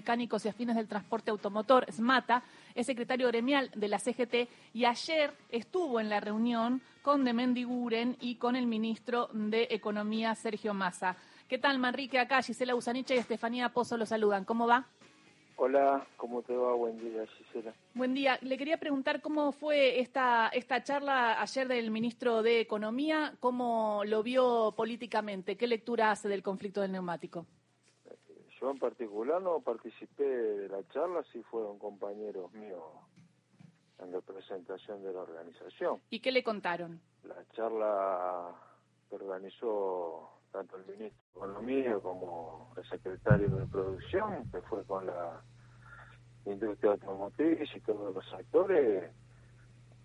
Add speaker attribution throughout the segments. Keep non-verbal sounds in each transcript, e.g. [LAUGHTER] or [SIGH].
Speaker 1: Mecánicos y Afines del Transporte Automotor, SMATA, es secretario gremial de la CGT y ayer estuvo en la reunión con Demendi Guren y con el ministro de Economía, Sergio Massa. ¿Qué tal, Manrique? Acá Gisela Usanicha y Estefanía Pozo lo saludan. ¿Cómo va?
Speaker 2: Hola, ¿cómo te va? Buen día, Gisela.
Speaker 1: Buen día. Le quería preguntar cómo fue esta, esta charla ayer del ministro de Economía, cómo lo vio políticamente, qué lectura hace del conflicto del neumático.
Speaker 2: Yo en particular no participé de la charla, sí fueron compañeros míos en representación de la organización.
Speaker 1: ¿Y qué le contaron?
Speaker 2: La charla que organizó tanto el ministro de Economía como el secretario de Producción, que fue con la industria automotriz y todos los actores,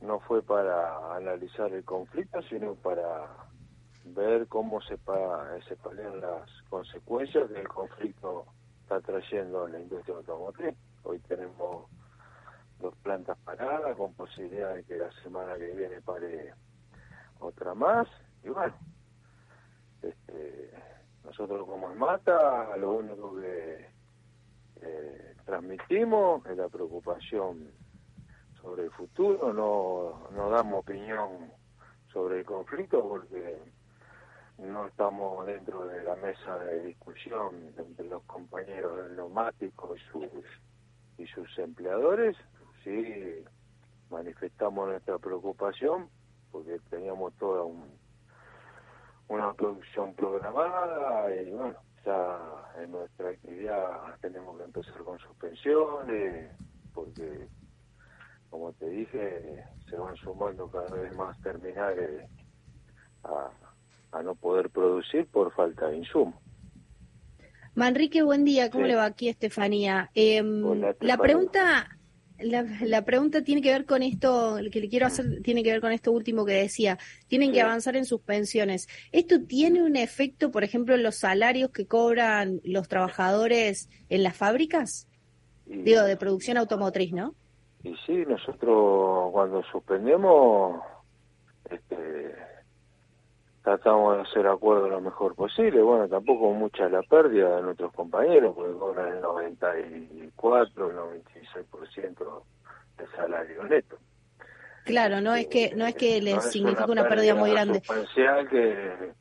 Speaker 2: no fue para analizar el conflicto, sino para ver cómo se, pa, se palian las consecuencias que el conflicto está trayendo en la industria automotriz. Hoy tenemos dos plantas paradas con posibilidad de que la semana que viene pare otra más. Y bueno, este, nosotros como Mata, lo único que eh, transmitimos es la preocupación sobre el futuro, no, no damos opinión sobre el conflicto porque no estamos dentro de la mesa de discusión entre los compañeros del neumático y sus, y sus empleadores, sí manifestamos nuestra preocupación porque teníamos toda una producción programada y bueno, ya en nuestra actividad tenemos que empezar con suspensiones porque como te dije se van sumando cada vez más terminales a a no poder producir por falta de insumo.
Speaker 3: Manrique, buen día, ¿cómo le va aquí Estefanía? Em, la pregunta la, pregunta tiene que ver con esto, el que le quiero hacer tiene que ver con esto último que decía, tienen que avanzar en sus pensiones. ¿Esto tiene un efecto, por ejemplo, en los salarios que cobran los trabajadores en las fábricas? Digo, de producción automotriz, ¿no?
Speaker 2: Y sí, nosotros cuando suspendemos, este, tratamos de hacer acuerdo lo mejor posible. Bueno, tampoco mucha la pérdida de nuestros compañeros, porque cobran el 94, el 96% del salario neto.
Speaker 3: Claro, no es que no es que les signifique una, pérdida, muy grande.
Speaker 2: que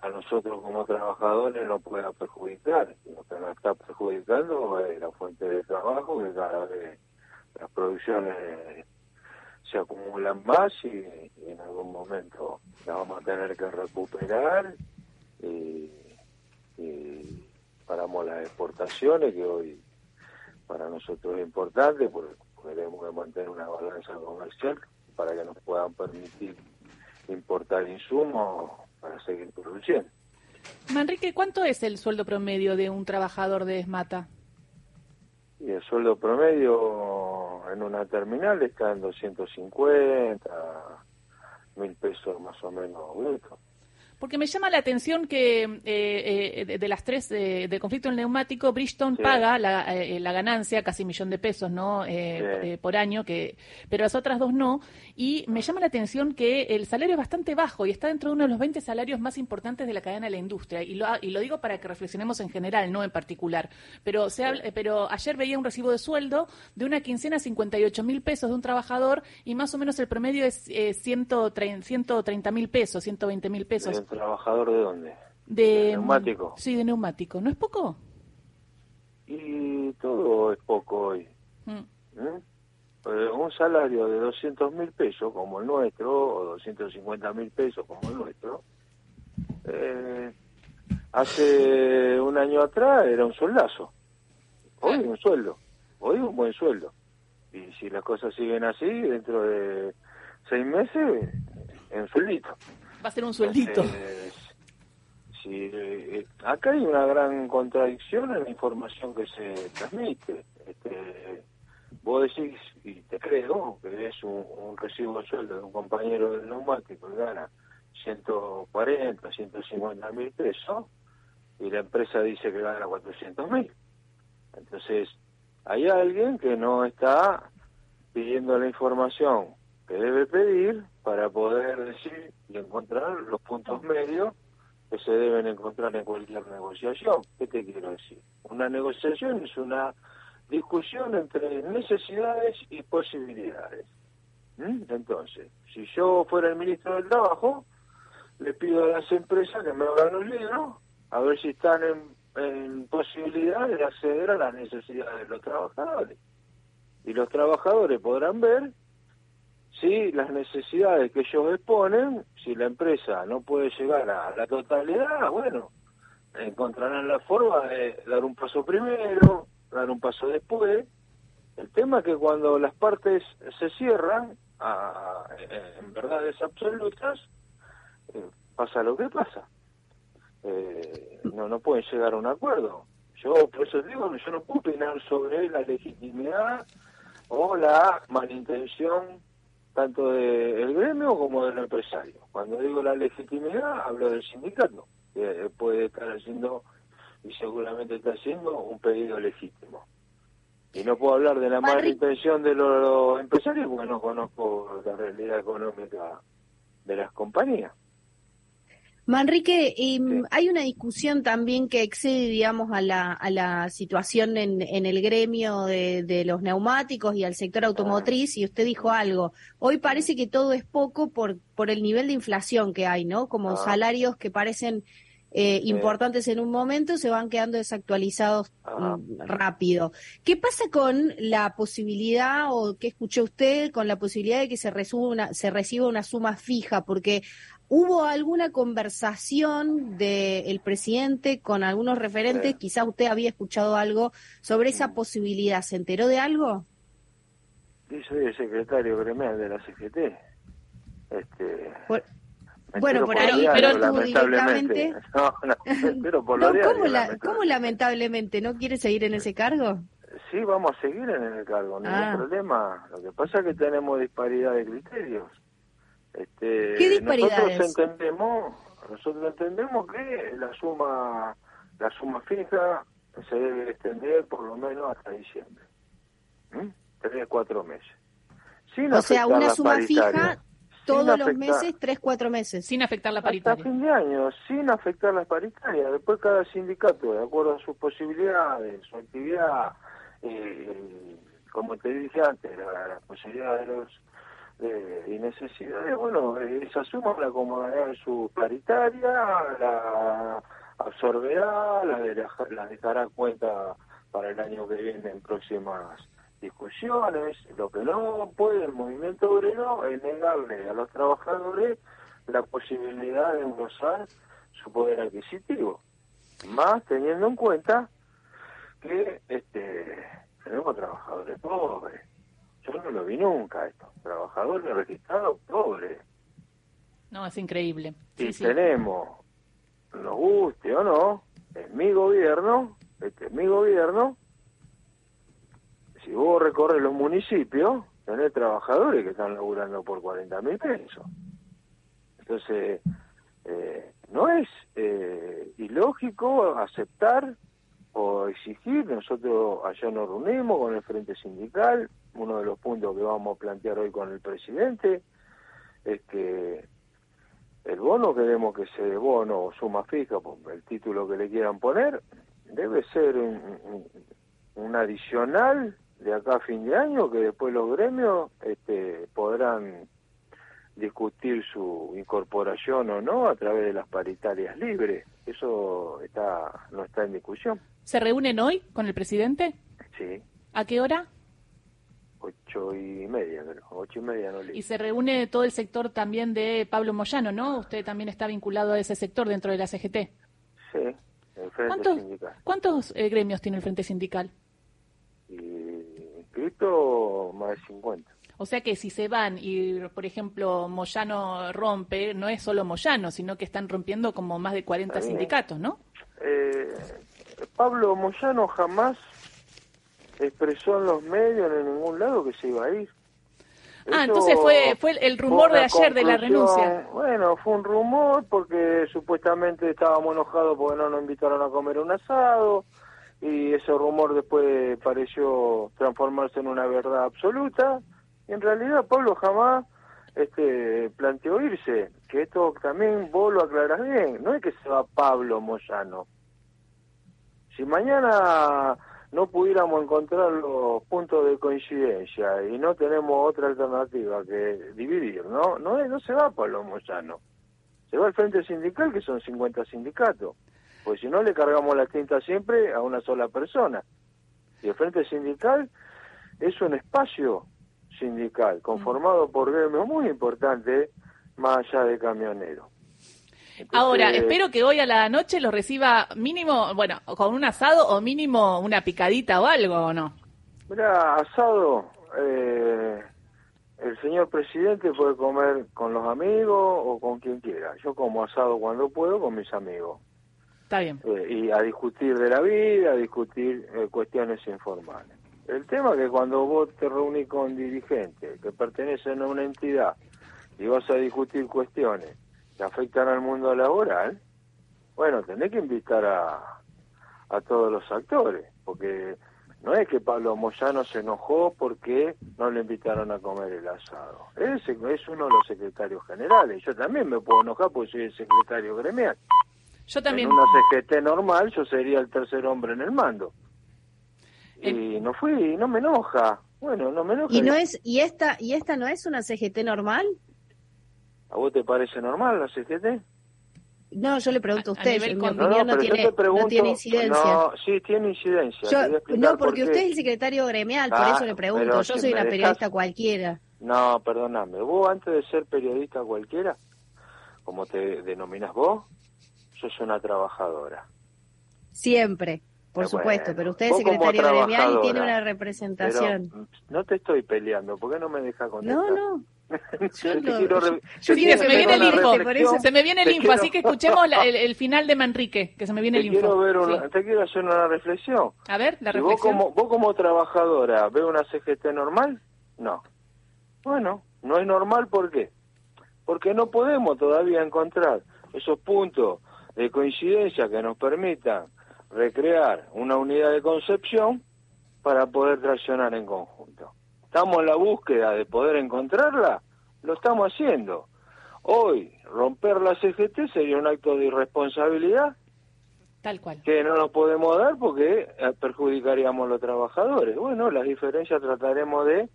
Speaker 2: a nosotros como trabajadores no pueda perjudicar. Lo que nos está perjudicando es la fuente de trabajo, que cada vez las producciones se acumulan más y, en algún momento la vamos a tener que recuperar y, paramos las exportaciones que hoy para nosotros es importante porque tenemos que mantener una balanza comercial para que nos puedan permitir importar insumos para seguir produciendo.
Speaker 1: Manrique, ¿cuánto es el sueldo promedio de un trabajador de Esmata?
Speaker 2: Y el sueldo promedio en una terminal está en 250 mil pesos más o menos brutos.
Speaker 1: Porque me llama la atención que eh, eh, de, las tres eh, de conflicto en el neumático, Bridgestone paga la, la, ganancia, casi un millón de pesos, ¿no? por año, que pero las otras dos no. Y me llama la atención que el salario es bastante bajo y está dentro de uno de los 20 salarios más importantes de la cadena de la industria. Y lo, y lo digo para que reflexionemos en general, no en particular. Pero, se pero ayer veía un recibo de sueldo de una quincena 58 mil pesos de un trabajador y más o menos el promedio es eh, 130 mil pesos, 120 mil pesos
Speaker 2: trabajador de dónde?
Speaker 1: De,
Speaker 2: neumático.
Speaker 1: Sí, de neumático. ¿No es poco?
Speaker 2: Y todo es poco hoy. Mm. ¿Eh? Un salario de 200 mil pesos como el nuestro, o 250 mil pesos como el nuestro, eh, hace un año atrás era un soldazo. Hoy un sueldo. Hoy un buen sueldo. Y si las cosas siguen así, dentro de seis meses, en sueldito
Speaker 1: va a ser un sueldito.
Speaker 2: eh, acá hay una gran contradicción en la información que se transmite. Este, vos decís, y te creo, que es un, recibo de sueldo de un compañero del neumático que gana 140, 150 mil pesos, y la empresa dice que gana 400 mil. Entonces, hay alguien que no está pidiendo la información que debe pedir para poder decir y encontrar los puntos medios que se deben encontrar en cualquier negociación. ¿Qué te quiero decir? Una negociación es una discusión entre necesidades y posibilidades. ¿Mm? Entonces, si yo fuera el ministro del Trabajo, le pido a las empresas que me abran los libros, a ver si están en, posibilidad de acceder a las necesidades de los trabajadores. Y los trabajadores podrán ver si las necesidades que ellos exponen, si la empresa no puede llegar a la totalidad, bueno, encontrarán la forma de dar un paso primero, dar un paso después. El tema es que cuando las partes se cierran a, en verdades absolutas, eh, pasa lo que pasa. Eh, no, no pueden llegar a un acuerdo. Yo por eso digo yo no puedo opinar sobre la legitimidad o la malintención tanto del gremio como del empresario. Cuando digo la legitimidad, hablo del sindicato, que puede estar haciendo y seguramente está haciendo un pedido legítimo. Y no puedo hablar de la mala intención de los empresarios porque no conozco la realidad económica de las compañías.
Speaker 3: Manrique, hay una discusión también que excede, digamos, a la, a la situación en, en el gremio de, de, los neumáticos y al sector automotriz, y usted dijo algo. Hoy parece que todo es poco por, por el nivel de inflación que hay, ¿no? Como ah. salarios que parecen eh, importantes en un momento se van quedando desactualizados mm, rápido. ¿Qué pasa con la posibilidad, o qué escuchó usted, con la posibilidad de que se, una, se reciba una suma fija? Porque ¿Hubo alguna conversación del presidente con algunos referentes? Quizás usted había escuchado algo sobre esa posibilidad. ¿Se enteró de algo?
Speaker 2: Yo soy el secretario gremial de la CGT. Este,
Speaker 3: bueno, por, ahí, pero tú directamente... [LAUGHS]
Speaker 2: No, pero por [LAUGHS]
Speaker 3: no, ¿cómo, lamentablemente. ¿Cómo lamentablemente? ¿No quiere seguir en ese cargo?
Speaker 2: Sí, vamos a seguir en el cargo, no hay ah. problema. Lo que pasa es que tenemos disparidad de criterios. Este,
Speaker 3: ¿Qué disparidades?
Speaker 2: Nosotros entendemos, nosotros entendemos que la suma, la suma fija se debe extender por lo menos hasta diciembre. ¿Mm? Tres, cuatro meses.
Speaker 3: o sea, una suma fija todos los meses, tres, cuatro meses.
Speaker 1: Sin afectar la paritaria.
Speaker 2: Hasta fin de año, sin afectar la paritaria. Después cada sindicato, de acuerdo a sus posibilidades, su actividad, eh, como te dije antes, la posibilidad de los eh, y necesidades, bueno, esa suma la acomodará en su paritaria, la absorberá, la, la dejará cuenta para el año que viene en próximas discusiones. Lo que no puede el movimiento obrero es negarle a los trabajadores la posibilidad de engrosar su poder adquisitivo, más teniendo en cuenta que este tenemos trabajadores pobres yo no lo vi nunca esto. Trabajadores registrados pobres.
Speaker 1: No, es increíble.
Speaker 2: y tenemos, nos guste o no, es mi gobierno, este es mi gobierno. Si vos recorres los municipios, tenés trabajadores que están laburando por 40 mil pesos. Entonces, eh, no es eh, ilógico aceptar o exigir, nosotros allá nos reunimos con el Frente Sindical, uno de los puntos que vamos a plantear hoy con el presidente es que el bono queremos que se bono o suma fija, el título que le quieran poner, debe ser un, adicional de acá a fin de año que después los gremios este, podrán discutir su incorporación o no a través de las paritarias libres. Eso está no está en discusión.
Speaker 1: ¿Se reúnen hoy con el presidente?
Speaker 2: Sí.
Speaker 1: ¿A qué hora?
Speaker 2: Ocho y media, ocho y media no
Speaker 1: Y se reúne todo el sector también de Pablo Moyano, ¿no? Usted también está vinculado a ese sector dentro de la CGT.
Speaker 2: Sí, el Frente
Speaker 1: ¿Cuántos,
Speaker 2: Sindical.
Speaker 1: ¿Cuántos eh, gremios tiene el Frente Sindical?
Speaker 2: Y, inscrito más de 50.
Speaker 1: O sea que si se van y, por ejemplo, Moyano rompe, no es solo Moyano, sino que están rompiendo como más de 40 sindicatos, ¿no?
Speaker 2: Eh, Pablo Moyano jamás expresó en los medios en ningún lado que se iba a ir.
Speaker 1: Ah, entonces fue fue el rumor de ayer de la renuncia.
Speaker 2: Bueno, fue un rumor porque supuestamente estábamos enojados porque no nos invitaron a comer un asado y ese rumor después pareció transformarse en una verdad absoluta. Y en realidad Pablo jamás este planteó irse, que esto también vos lo aclarás bien, no es que se va Pablo Moyano. Si mañana no pudiéramos encontrar los puntos de coincidencia y no tenemos otra alternativa que dividir, ¿no? No, no se va Pablo Moyano. Se va al Frente Sindical, que son 50 sindicatos. Pues si no, le cargamos la tinta siempre a una sola persona. Y el Frente Sindical es un espacio sindical conformado por gremios muy importantes más allá de camioneros.
Speaker 1: Ahora, espero que hoy a la noche lo reciba mínimo, bueno, con un asado o mínimo una picadita o algo, ¿o no?
Speaker 2: Mira, asado, eh, el señor presidente puede comer con los amigos o con quien quiera. Yo como asado cuando puedo con mis amigos.
Speaker 1: Está bien.
Speaker 2: Eh, y a discutir de la vida, a discutir eh, cuestiones informales. El tema es que cuando vos te reunís con dirigentes que pertenecen a una entidad y vas a discutir cuestiones que afectan al mundo laboral, bueno, tenés que invitar a, a todos los actores, porque no es que Pablo Moyano se enojó porque no le invitaron a comer el asado. Ese es uno de los secretarios generales. Yo también me puedo enojar porque soy el secretario gremial.
Speaker 1: Yo también.
Speaker 2: En una CGT normal yo sería el tercer hombre en el mando. Y no fui, y no me enoja. Bueno, no me enoja.
Speaker 3: ¿Y, no es, y, esta, ¿Y esta no es una CGT normal?
Speaker 2: ¿A vos te parece normal la CGT?
Speaker 3: No, yo le pregunto a usted, en mi opinión no, tiene, no tiene incidencia.
Speaker 2: No, sí, tiene incidencia.
Speaker 3: no, porque usted es el secretario gremial, por eso le pregunto. Yo soy una periodista cualquiera.
Speaker 2: No, perdóname. Vos antes de ser periodista cualquiera, como te denominas vos, sos una trabajadora.
Speaker 3: Siempre. Por supuesto, pero usted es secretario gremial y tiene una representación.
Speaker 2: no te estoy peleando, ¿por qué no me deja contestar?
Speaker 3: No, no. [LAUGHS]
Speaker 1: Yo, se me viene el info, se me viene el info, así que escuchemos [LAUGHS] el, final de Manrique, que se me viene el info.
Speaker 2: Quiero ver Te quiero hacer una reflexión.
Speaker 1: A ver, la reflexión.
Speaker 2: Vos como, vos como trabajadora, ¿ves una CGT normal? No. Bueno, no es normal, ¿por qué? Porque no podemos todavía encontrar esos puntos de coincidencia que nos permitan recrear una unidad de concepción para poder traccionar en conjunto. Estamos en la búsqueda de poder encontrarla, lo estamos haciendo. Hoy, romper la CGT sería un acto de irresponsabilidad.
Speaker 1: Tal cual.
Speaker 2: Que no nos podemos dar porque eh, perjudicaríamos a los trabajadores. Bueno, las diferencias trataremos de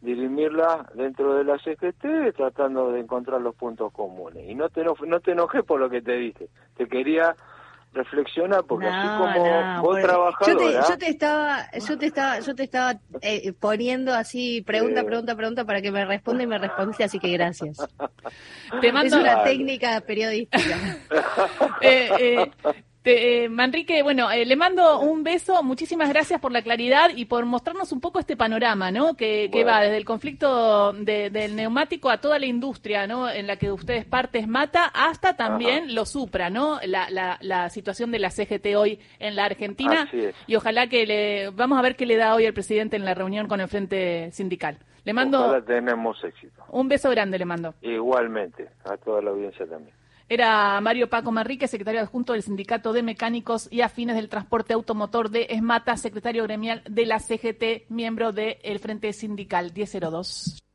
Speaker 2: dirimirla dentro de la CGT tratando de encontrar los puntos comunes. Y no te, no te enojé por lo que te dije. Te quería reflexiona porque así como vos trabajadora
Speaker 3: yo te, estaba yo te estaba yo te estaba eh, poniendo así pregunta pregunta pregunta para que me responda y me respondiste así que gracias. [LAUGHS] Te mando es una técnica periodística. [LAUGHS]
Speaker 1: Eh, eh, eh, Manrique, bueno, eh, le mando un beso, muchísimas gracias por la claridad y por mostrarnos un poco este panorama, ¿no? Que, va desde el conflicto del neumático a toda la industria, ¿no? En la que ustedes partes mata, hasta también lo supra, ¿no? La, la, situación de la CGT hoy en la Argentina. Y ojalá que le, vamos a ver qué le da hoy el presidente en la reunión con el Frente Sindical. Le mando.
Speaker 2: Ojalá tenemos éxito.
Speaker 1: Un beso grande le mando.
Speaker 2: Igualmente, a toda la audiencia también.
Speaker 1: Era Mario Paco Marrique, secretario adjunto del Sindicato de Mecánicos y Afines del Transporte Automotor de ESMATA, secretario gremial de la CGT, miembro del Frente Sindical 1002.